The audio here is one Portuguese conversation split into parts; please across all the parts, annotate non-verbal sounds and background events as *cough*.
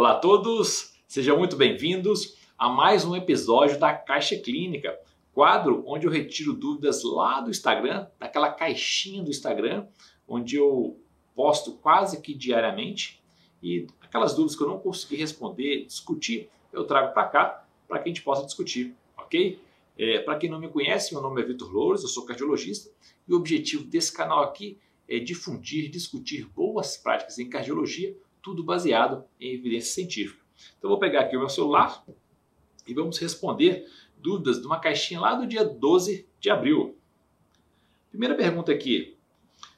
Olá a todos, sejam muito bem-vindos a mais um episódio da Caixa Clínica, quadro onde eu retiro dúvidas lá do Instagram, daquela caixinha do Instagram, onde eu posto quase que diariamente e aquelas dúvidas que eu não consegui responder, discutir, eu trago para cá para que a gente possa discutir, ok? É, para quem não me conhece, meu nome é Vitor Louros, eu sou cardiologista e o objetivo desse canal aqui é difundir, discutir boas práticas em cardiologia tudo baseado em evidência científica. Então vou pegar aqui o meu celular e vamos responder dúvidas de uma caixinha lá do dia 12 de abril. Primeira pergunta aqui: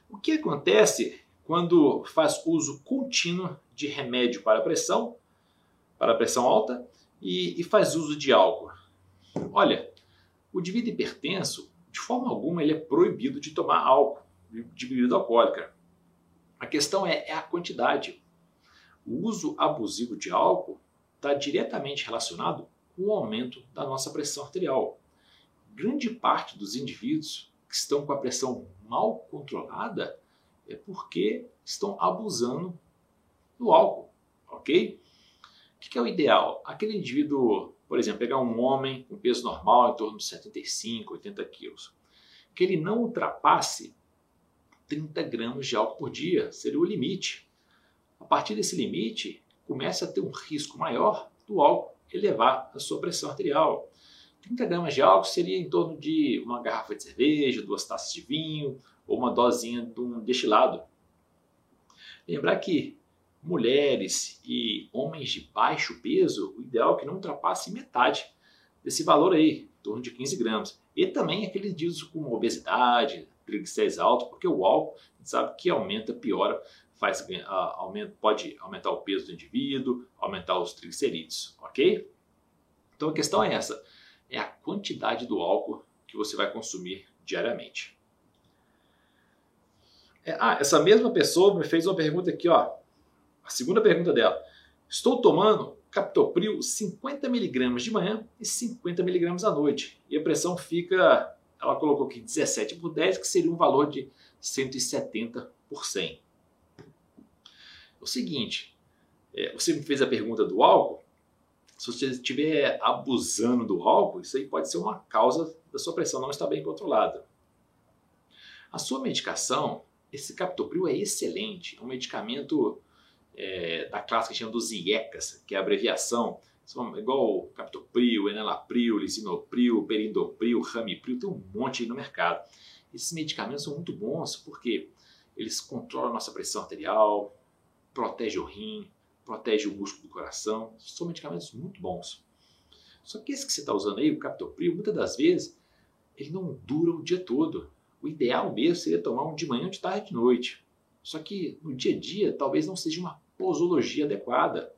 o que acontece quando faz uso contínuo de remédio para pressão, para pressão alta e, e faz uso de álcool? Olha, o indivíduo hipertenso, de forma alguma, ele é proibido de tomar álcool, de bebida alcoólica. A questão é, é a quantidade. O uso abusivo de álcool está diretamente relacionado com o aumento da nossa pressão arterial. Grande parte dos indivíduos que estão com a pressão mal controlada é porque estão abusando do álcool, ok? O que é o ideal? Aquele indivíduo, por exemplo, pegar um homem com peso normal em torno de 75, 80 quilos, que ele não ultrapasse 30 gramas de álcool por dia, seria o limite. A partir desse limite, começa a ter um risco maior do álcool elevar a sua pressão arterial. 30 gramas de álcool seria em torno de uma garrafa de cerveja, duas taças de vinho ou uma dosinha de um destilado. Lembrar que mulheres e homens de baixo peso, o ideal é que não ultrapasse metade desse valor aí, em torno de 15 gramas. E também aqueles indivíduos com obesidade, triglicéridos altos, porque o álcool, sabe que aumenta, piora faz, aumenta, pode aumentar o peso do indivíduo, aumentar os triglicerídeos, ok? Então a questão é essa, é a quantidade do álcool que você vai consumir diariamente. É, ah, essa mesma pessoa me fez uma pergunta aqui, ó. A segunda pergunta dela. Estou tomando captopril 50mg de manhã e 50mg à noite. E a pressão fica, ela colocou aqui 17 por 10, que seria um valor de 170 por 100 o seguinte: é, você me fez a pergunta do álcool. Se você estiver abusando do álcool, isso aí pode ser uma causa da sua pressão não estar bem controlada. A sua medicação, esse captopril é excelente, é um medicamento é, da classe que chama dos IECAS, que é a abreviação, são igual captopril, enalapril, lisinopril, perindopril, ramipril, tem um monte aí no mercado. Esses medicamentos são muito bons porque eles controlam a nossa pressão arterial, protege o rim, protege o músculo do coração. São medicamentos muito bons. Só que esse que você está usando aí, o captopril, muitas das vezes ele não dura o dia todo. O ideal mesmo seria tomar um de manhã, de tarde, de noite. Só que no dia a dia talvez não seja uma posologia adequada.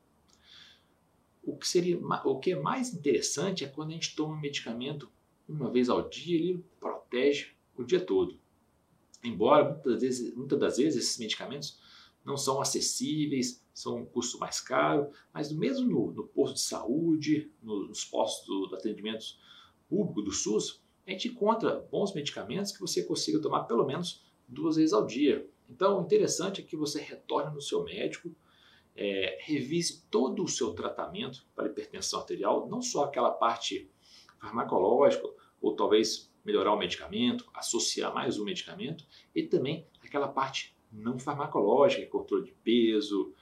O que, seria, o que é mais interessante é quando a gente toma um medicamento uma vez ao dia, ele protege o dia todo. Embora muitas, vezes, muitas das vezes esses medicamentos não são acessíveis, são um custo mais caro, mas mesmo no, no posto de saúde, nos postos do atendimento público do SUS, a gente encontra bons medicamentos que você consiga tomar pelo menos duas vezes ao dia. Então, o interessante é que você retorne no seu médico, é, revise todo o seu tratamento para hipertensão arterial, não só aquela parte farmacológica, ou talvez melhorar o medicamento, associar mais um medicamento, e também aquela parte não farmacológica, controle de peso,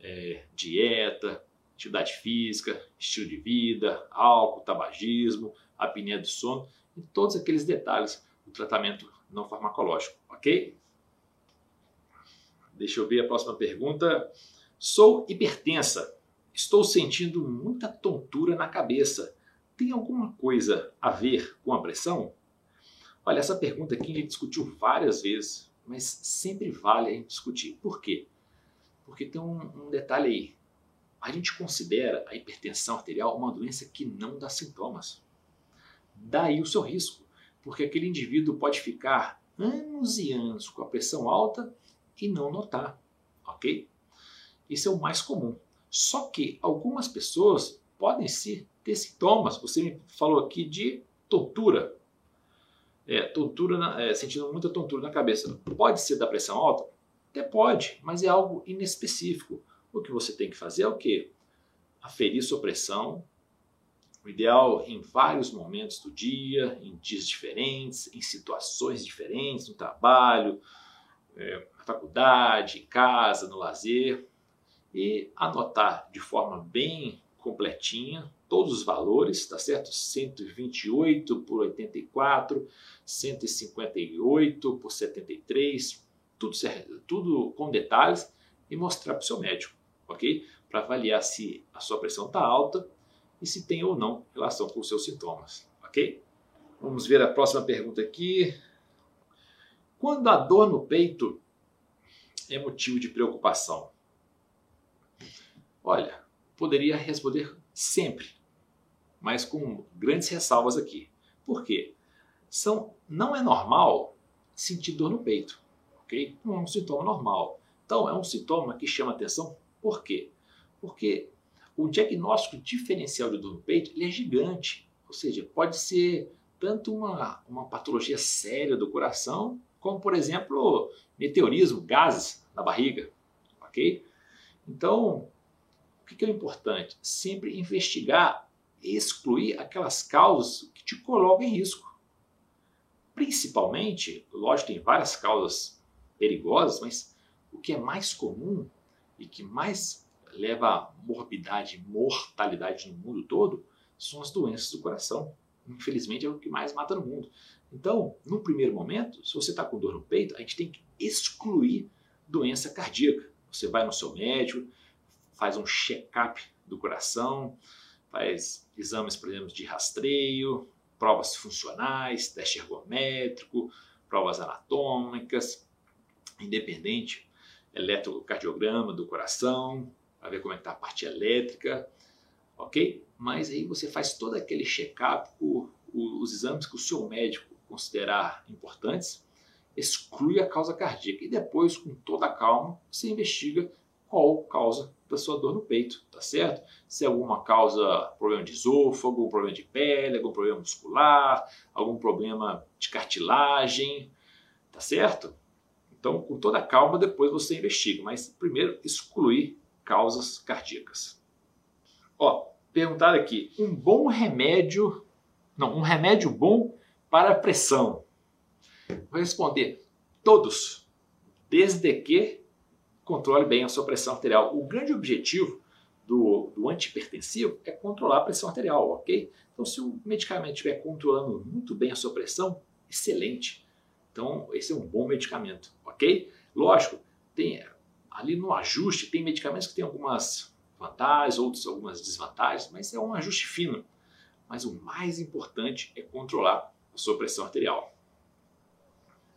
é, dieta, atividade física, estilo de vida, álcool, tabagismo, apneia do sono e todos aqueles detalhes do tratamento não farmacológico, ok? Deixa eu ver a próxima pergunta. Sou hipertensa. Estou sentindo muita tontura na cabeça. Tem alguma coisa a ver com a pressão? Olha, essa pergunta aqui a gente discutiu várias vezes mas sempre vale a gente discutir. Por quê? Porque tem um, um detalhe aí. A gente considera a hipertensão arterial uma doença que não dá sintomas. Daí o seu risco, porque aquele indivíduo pode ficar anos e anos com a pressão alta e não notar, ok? Isso é o mais comum. Só que algumas pessoas podem sim ter sintomas. Você me falou aqui de tortura, é, tontura na, é, sentindo muita tontura na cabeça. Pode ser da pressão alta? Até pode, mas é algo inespecífico. o que você tem que fazer é o quê? Aferir sua pressão, o ideal em vários momentos do dia, em dias diferentes, em situações diferentes, no trabalho, é, na faculdade, em casa, no lazer, e anotar de forma bem completinha todos os valores, tá certo? 128 por 84, 158 por 73, tudo, tudo com detalhes e mostrar para o seu médico, ok? Para avaliar se a sua pressão está alta e se tem ou não relação com os seus sintomas, ok? Vamos ver a próxima pergunta aqui. Quando a dor no peito é motivo de preocupação? Olha, poderia responder sempre, mas com grandes ressalvas aqui. Por quê? São, não é normal sentir dor no peito, ok? Não é um sintoma normal. Então, é um sintoma que chama atenção. Por quê? Porque o diagnóstico diferencial de dor no peito é gigante. Ou seja, pode ser tanto uma, uma patologia séria do coração, como, por exemplo, meteorismo, gases na barriga. Ok? Então, o que é importante? Sempre investigar e excluir aquelas causas que te colocam em risco. Principalmente, lógico, tem várias causas perigosas, mas o que é mais comum e que mais leva a morbidade e mortalidade no mundo todo são as doenças do coração. Infelizmente é o que mais mata no mundo. Então, no primeiro momento, se você está com dor no peito, a gente tem que excluir doença cardíaca. Você vai no seu médico, faz um check-up do coração, faz exames, por exemplo, de rastreio, provas funcionais, teste ergométrico, provas anatômicas, independente, eletrocardiograma do coração, para ver como é está a parte elétrica, ok? Mas aí você faz todo aquele check-up, os exames que o seu médico considerar importantes, exclui a causa cardíaca e depois, com toda a calma, você investiga qual causa da sua dor no peito, tá certo? Se é alguma causa, problema de esôfago, algum problema de pele, algum problema muscular, algum problema de cartilagem, tá certo? Então, com toda calma, depois você investiga, mas primeiro excluir causas cardíacas. Ó, perguntar aqui, um bom remédio, não, um remédio bom para pressão. Vou responder, todos, desde que controle bem a sua pressão arterial. O grande objetivo do, do antihipertensivo é controlar a pressão arterial, ok? Então, se o medicamento estiver controlando muito bem a sua pressão, excelente. Então, esse é um bom medicamento, ok? Lógico, tem ali no ajuste, tem medicamentos que têm algumas vantagens, outros algumas desvantagens, mas é um ajuste fino. Mas o mais importante é controlar a sua pressão arterial.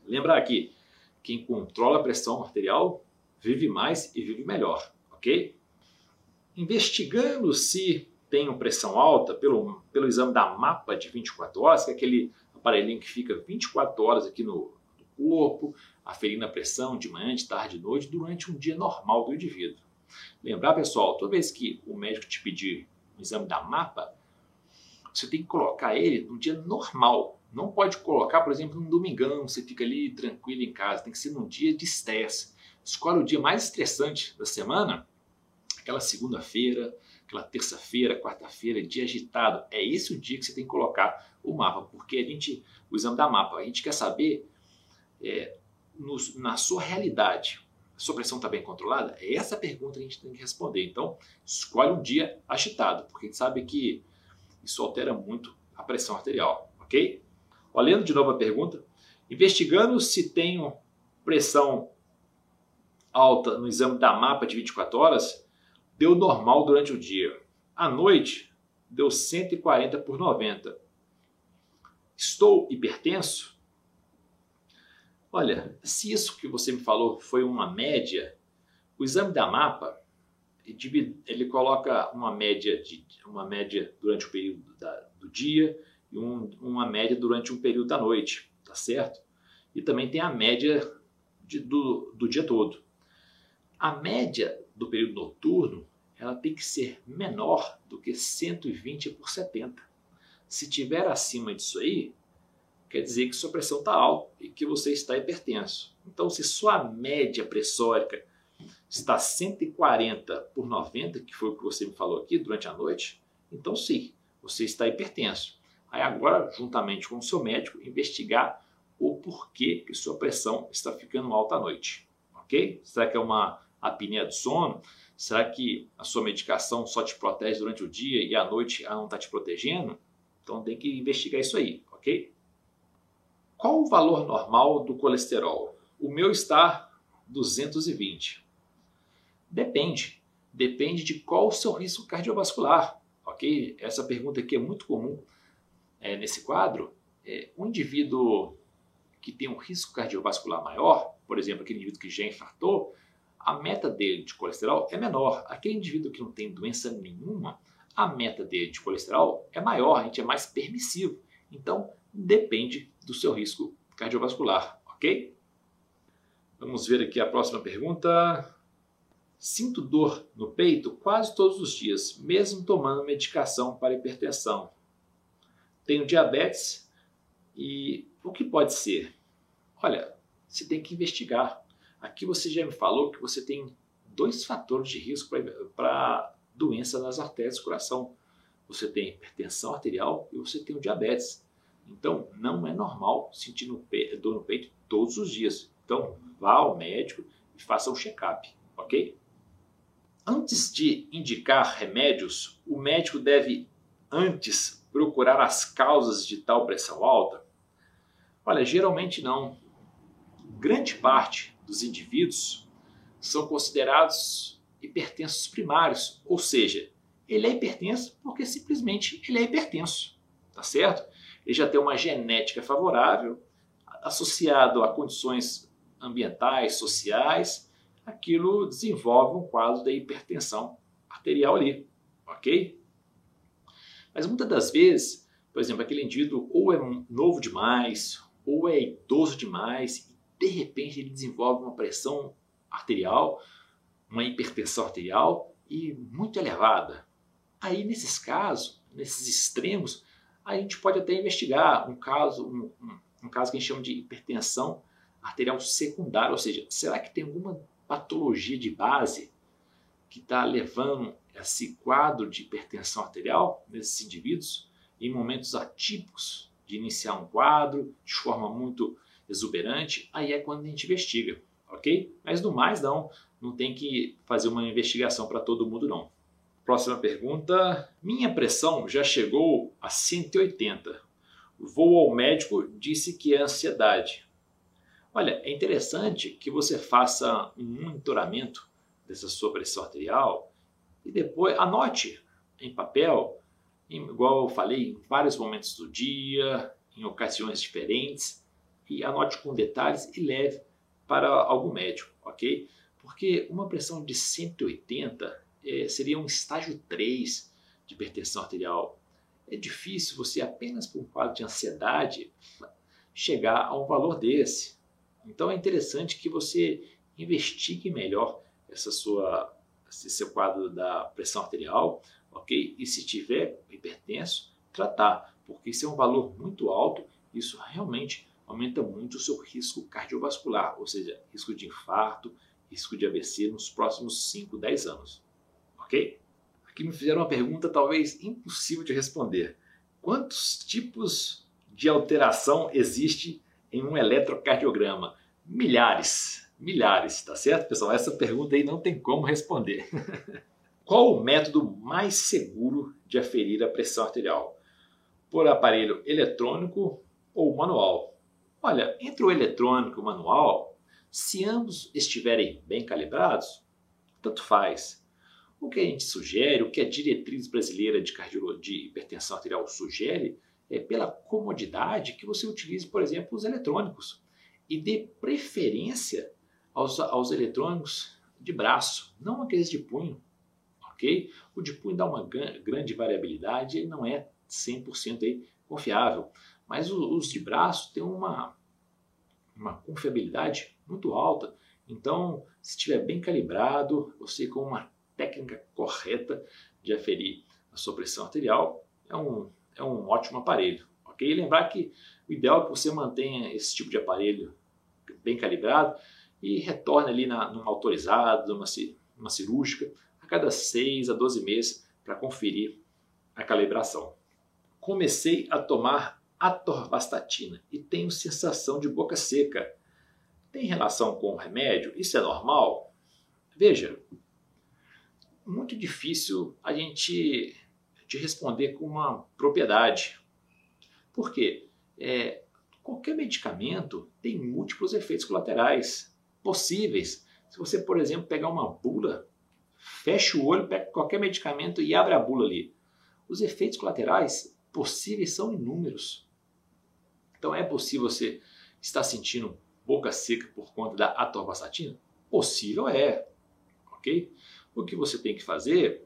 Lembrar aqui, quem controla a pressão arterial vive mais e vive melhor, ok? Investigando se tem pressão alta pelo, pelo exame da mapa de 24 horas, que é aquele aparelhinho que fica 24 horas aqui no, no corpo, aferindo a pressão de manhã, de tarde, de noite, durante um dia normal do indivíduo. Lembrar, pessoal, toda vez que o médico te pedir um exame da mapa, você tem que colocar ele no dia normal. Não pode colocar, por exemplo, no domingão, você fica ali tranquilo em casa. Tem que ser num dia de estresse escolhe o dia mais estressante da semana, aquela segunda-feira, aquela terça-feira, quarta-feira, dia agitado. É esse o dia que você tem que colocar o mapa, porque a gente, o exame da mapa, a gente quer saber é, na sua realidade, a sua pressão está bem controlada? É essa pergunta que a gente tem que responder. Então, escolhe um dia agitado, porque a gente sabe que isso altera muito a pressão arterial, ok? Olhando de novo a pergunta, investigando se tenho pressão alta no exame da mapa de 24 horas, deu normal durante o dia. À noite, deu 140 por 90. Estou hipertenso? Olha, se isso que você me falou foi uma média, o exame da mapa ele coloca uma média de uma média durante o período da, do dia e um, uma média durante um período da noite, tá certo? E também tem a média de, do, do dia todo. A média do período noturno ela tem que ser menor do que 120 por 70. Se tiver acima disso aí, quer dizer que sua pressão está alta e que você está hipertenso. Então, se sua média pressórica está 140 por 90, que foi o que você me falou aqui durante a noite, então sim, você está hipertenso. Aí agora, juntamente com o seu médico, investigar o porquê que sua pressão está ficando alta à noite, ok? Será que é uma apneia do sono? Será que a sua medicação só te protege durante o dia e à noite ela não está te protegendo? Então tem que investigar isso aí, ok? Qual o valor normal do colesterol? O meu está 220. Depende. Depende de qual o seu risco cardiovascular, ok? Essa pergunta aqui é muito comum é, nesse quadro. É, um indivíduo que tem um risco cardiovascular maior, por exemplo, aquele indivíduo que já infartou, a meta dele de colesterol é menor. Aquele indivíduo que não tem doença nenhuma, a meta dele de colesterol é maior, a gente é mais permissivo. Então, depende do seu risco cardiovascular, ok? Vamos ver aqui a próxima pergunta. Sinto dor no peito quase todos os dias, mesmo tomando medicação para hipertensão. Tenho diabetes e o que pode ser? Olha, você tem que investigar. Aqui você já me falou que você tem dois fatores de risco para doença nas artérias do coração. Você tem hipertensão arterial e você tem o diabetes. Então, não é normal sentir dor no peito todos os dias. Então, vá ao médico e faça um check-up, ok? Antes de indicar remédios, o médico deve antes procurar as causas de tal pressão alta? Olha, geralmente não. Grande parte dos indivíduos são considerados hipertensos primários, ou seja, ele é hipertenso porque simplesmente ele é hipertenso, tá certo? Ele já tem uma genética favorável associado a condições ambientais, sociais, aquilo desenvolve um quadro de hipertensão arterial ali, ok? Mas muitas das vezes, por exemplo, aquele indivíduo ou é novo demais, ou é idoso demais, de repente ele desenvolve uma pressão arterial, uma hipertensão arterial e muito elevada. Aí, nesses casos, nesses extremos, a gente pode até investigar um caso, um, um, um caso que a gente chama de hipertensão arterial secundária, ou seja, será que tem alguma patologia de base que está levando esse quadro de hipertensão arterial nesses indivíduos em momentos atípicos de iniciar um quadro de forma muito exuberante, aí é quando a gente investiga, ok? Mas no mais não, não tem que fazer uma investigação para todo mundo não. Próxima pergunta. Minha pressão já chegou a 180. Vou ao médico, disse que é ansiedade. Olha, é interessante que você faça um monitoramento dessa sua pressão arterial e depois anote em papel, igual eu falei, em vários momentos do dia, em ocasiões diferentes, e anote com detalhes e leve para algum médico, ok? Porque uma pressão de 180 é, seria um estágio 3 de hipertensão arterial. É difícil você, apenas por um quadro de ansiedade, chegar a um valor desse. Então é interessante que você investigue melhor essa sua, esse seu quadro da pressão arterial, ok? E se tiver hipertenso, tratar, porque isso é um valor muito alto, isso realmente aumenta muito o seu risco cardiovascular, ou seja, risco de infarto, risco de AVC nos próximos 5, 10 anos, ok? Aqui me fizeram uma pergunta talvez impossível de responder. Quantos tipos de alteração existe em um eletrocardiograma? Milhares, milhares, tá certo, pessoal? Essa pergunta aí não tem como responder. *laughs* Qual o método mais seguro de aferir a pressão arterial? Por aparelho eletrônico ou manual? Olha, entre o eletrônico e o manual, se ambos estiverem bem calibrados, tanto faz. O que a gente sugere, o que a diretriz brasileira de, de hipertensão arterial sugere, é pela comodidade que você utilize, por exemplo, os eletrônicos e dê preferência aos, aos eletrônicos de braço, não aqueles de punho, ok? O de punho dá uma grande variabilidade, ele não é 100% aí confiável, mas os de braço têm uma, uma confiabilidade muito alta, então se estiver bem calibrado, você com uma técnica correta de aferir a sua pressão arterial, é um, é um ótimo aparelho, ok? Lembrar que o ideal é que você mantenha esse tipo de aparelho bem calibrado e retorne ali na, numa autorizada, numa, numa cirúrgica, a cada 6 a 12 meses para conferir a calibração. Comecei a tomar atorvastatina e tenho sensação de boca seca. Tem relação com o remédio? Isso é normal? Veja, muito difícil a gente te responder com uma propriedade. Por quê? É, qualquer medicamento tem múltiplos efeitos colaterais possíveis. Se você, por exemplo, pegar uma bula, fecha o olho, pega qualquer medicamento e abre a bula ali. Os efeitos colaterais possíveis são inúmeros. Então é possível você estar sentindo boca seca por conta da atorvastatina? Possível é, ok? O que você tem que fazer?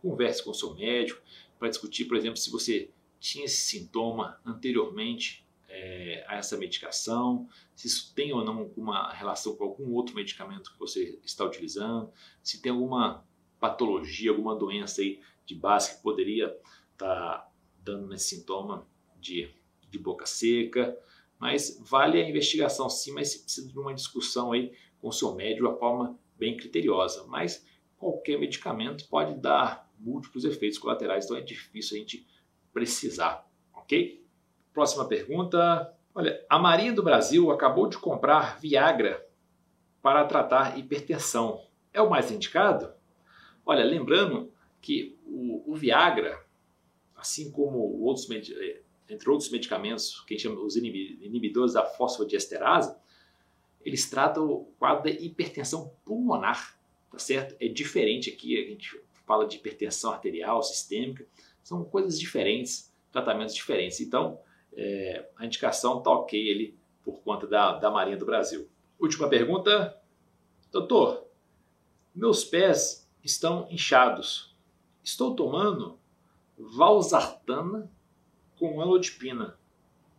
Converse com o seu médico para discutir, por exemplo, se você tinha esse sintoma anteriormente é, a essa medicação, se isso tem ou não alguma relação com algum outro medicamento que você está utilizando, se tem alguma patologia, alguma doença aí de base que poderia estar tá dando esse sintoma de, de boca seca. Mas vale a investigação sim, mas precisa de uma discussão aí com o seu médico de uma forma bem criteriosa. Mas qualquer medicamento pode dar múltiplos efeitos colaterais, então é difícil a gente precisar, ok? Próxima pergunta. Olha, a Marinha do Brasil acabou de comprar Viagra para tratar hipertensão. É o mais indicado? Olha, lembrando que o, o Viagra, assim como outros, entre outros medicamentos, que a gente chama os inibidores da fosfodiesterase, eles tratam o quadro da hipertensão pulmonar, tá certo? É diferente aqui, a gente fala de hipertensão arterial, sistêmica, são coisas diferentes, tratamentos diferentes. Então, é, a indicação está ok ali por conta da, da Marinha do Brasil. Última pergunta. Doutor, meus pés estão inchados. Estou tomando valsartana com anodipina.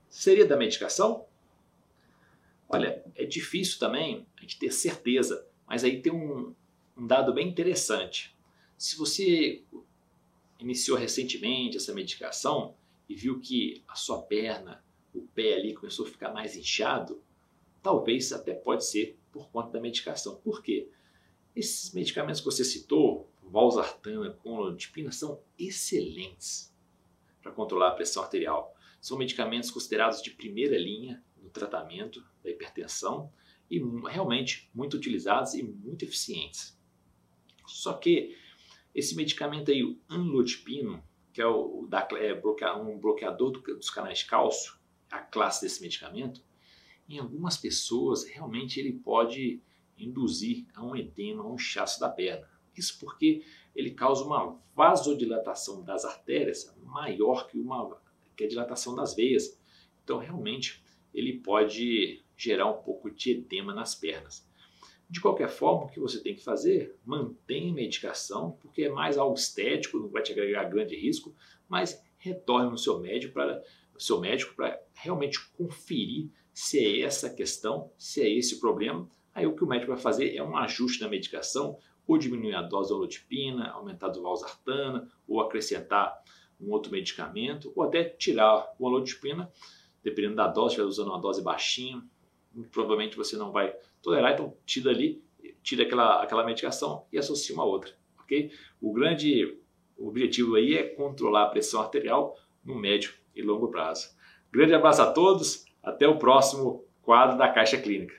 Seria da medicação? Olha, é difícil também a gente ter certeza, mas aí tem um, um dado bem interessante. Se você iniciou recentemente essa medicação, e viu que a sua perna, o pé ali começou a ficar mais inchado, talvez até pode ser por conta da medicação. Por quê? Esses medicamentos que você citou, valsartana, clonidipina, são excelentes para controlar a pressão arterial. São medicamentos considerados de primeira linha no tratamento da hipertensão e realmente muito utilizados e muito eficientes. Só que esse medicamento aí, o anlodipino, que é, o, da, é um bloqueador do, dos canais de cálcio, a classe desse medicamento, em algumas pessoas realmente ele pode induzir a um edema, a um inchaço da perna. Isso porque ele causa uma vasodilatação das artérias maior que, uma, que a dilatação das veias. Então, realmente, ele pode gerar um pouco de edema nas pernas. De qualquer forma, o que você tem que fazer? Mantenha medicação, porque é mais algo estético, não vai te agregar grande risco, mas retorne no seu médico para seu médico para realmente conferir se é essa a questão, se é esse problema. Aí o que o médico vai fazer é um ajuste na medicação, ou diminuir a dose da olodipina, aumentar a valsartana, ou acrescentar um outro medicamento, ou até tirar o olodipina, dependendo da dose, estiver usando uma dose baixinha, provavelmente você não vai tolerar, então tira ali, tira aquela, aquela medicação e associa uma outra, ok? O grande objetivo aí é controlar a pressão arterial no médio e longo prazo. Grande abraço a todos, até o próximo quadro da Caixa Clínica.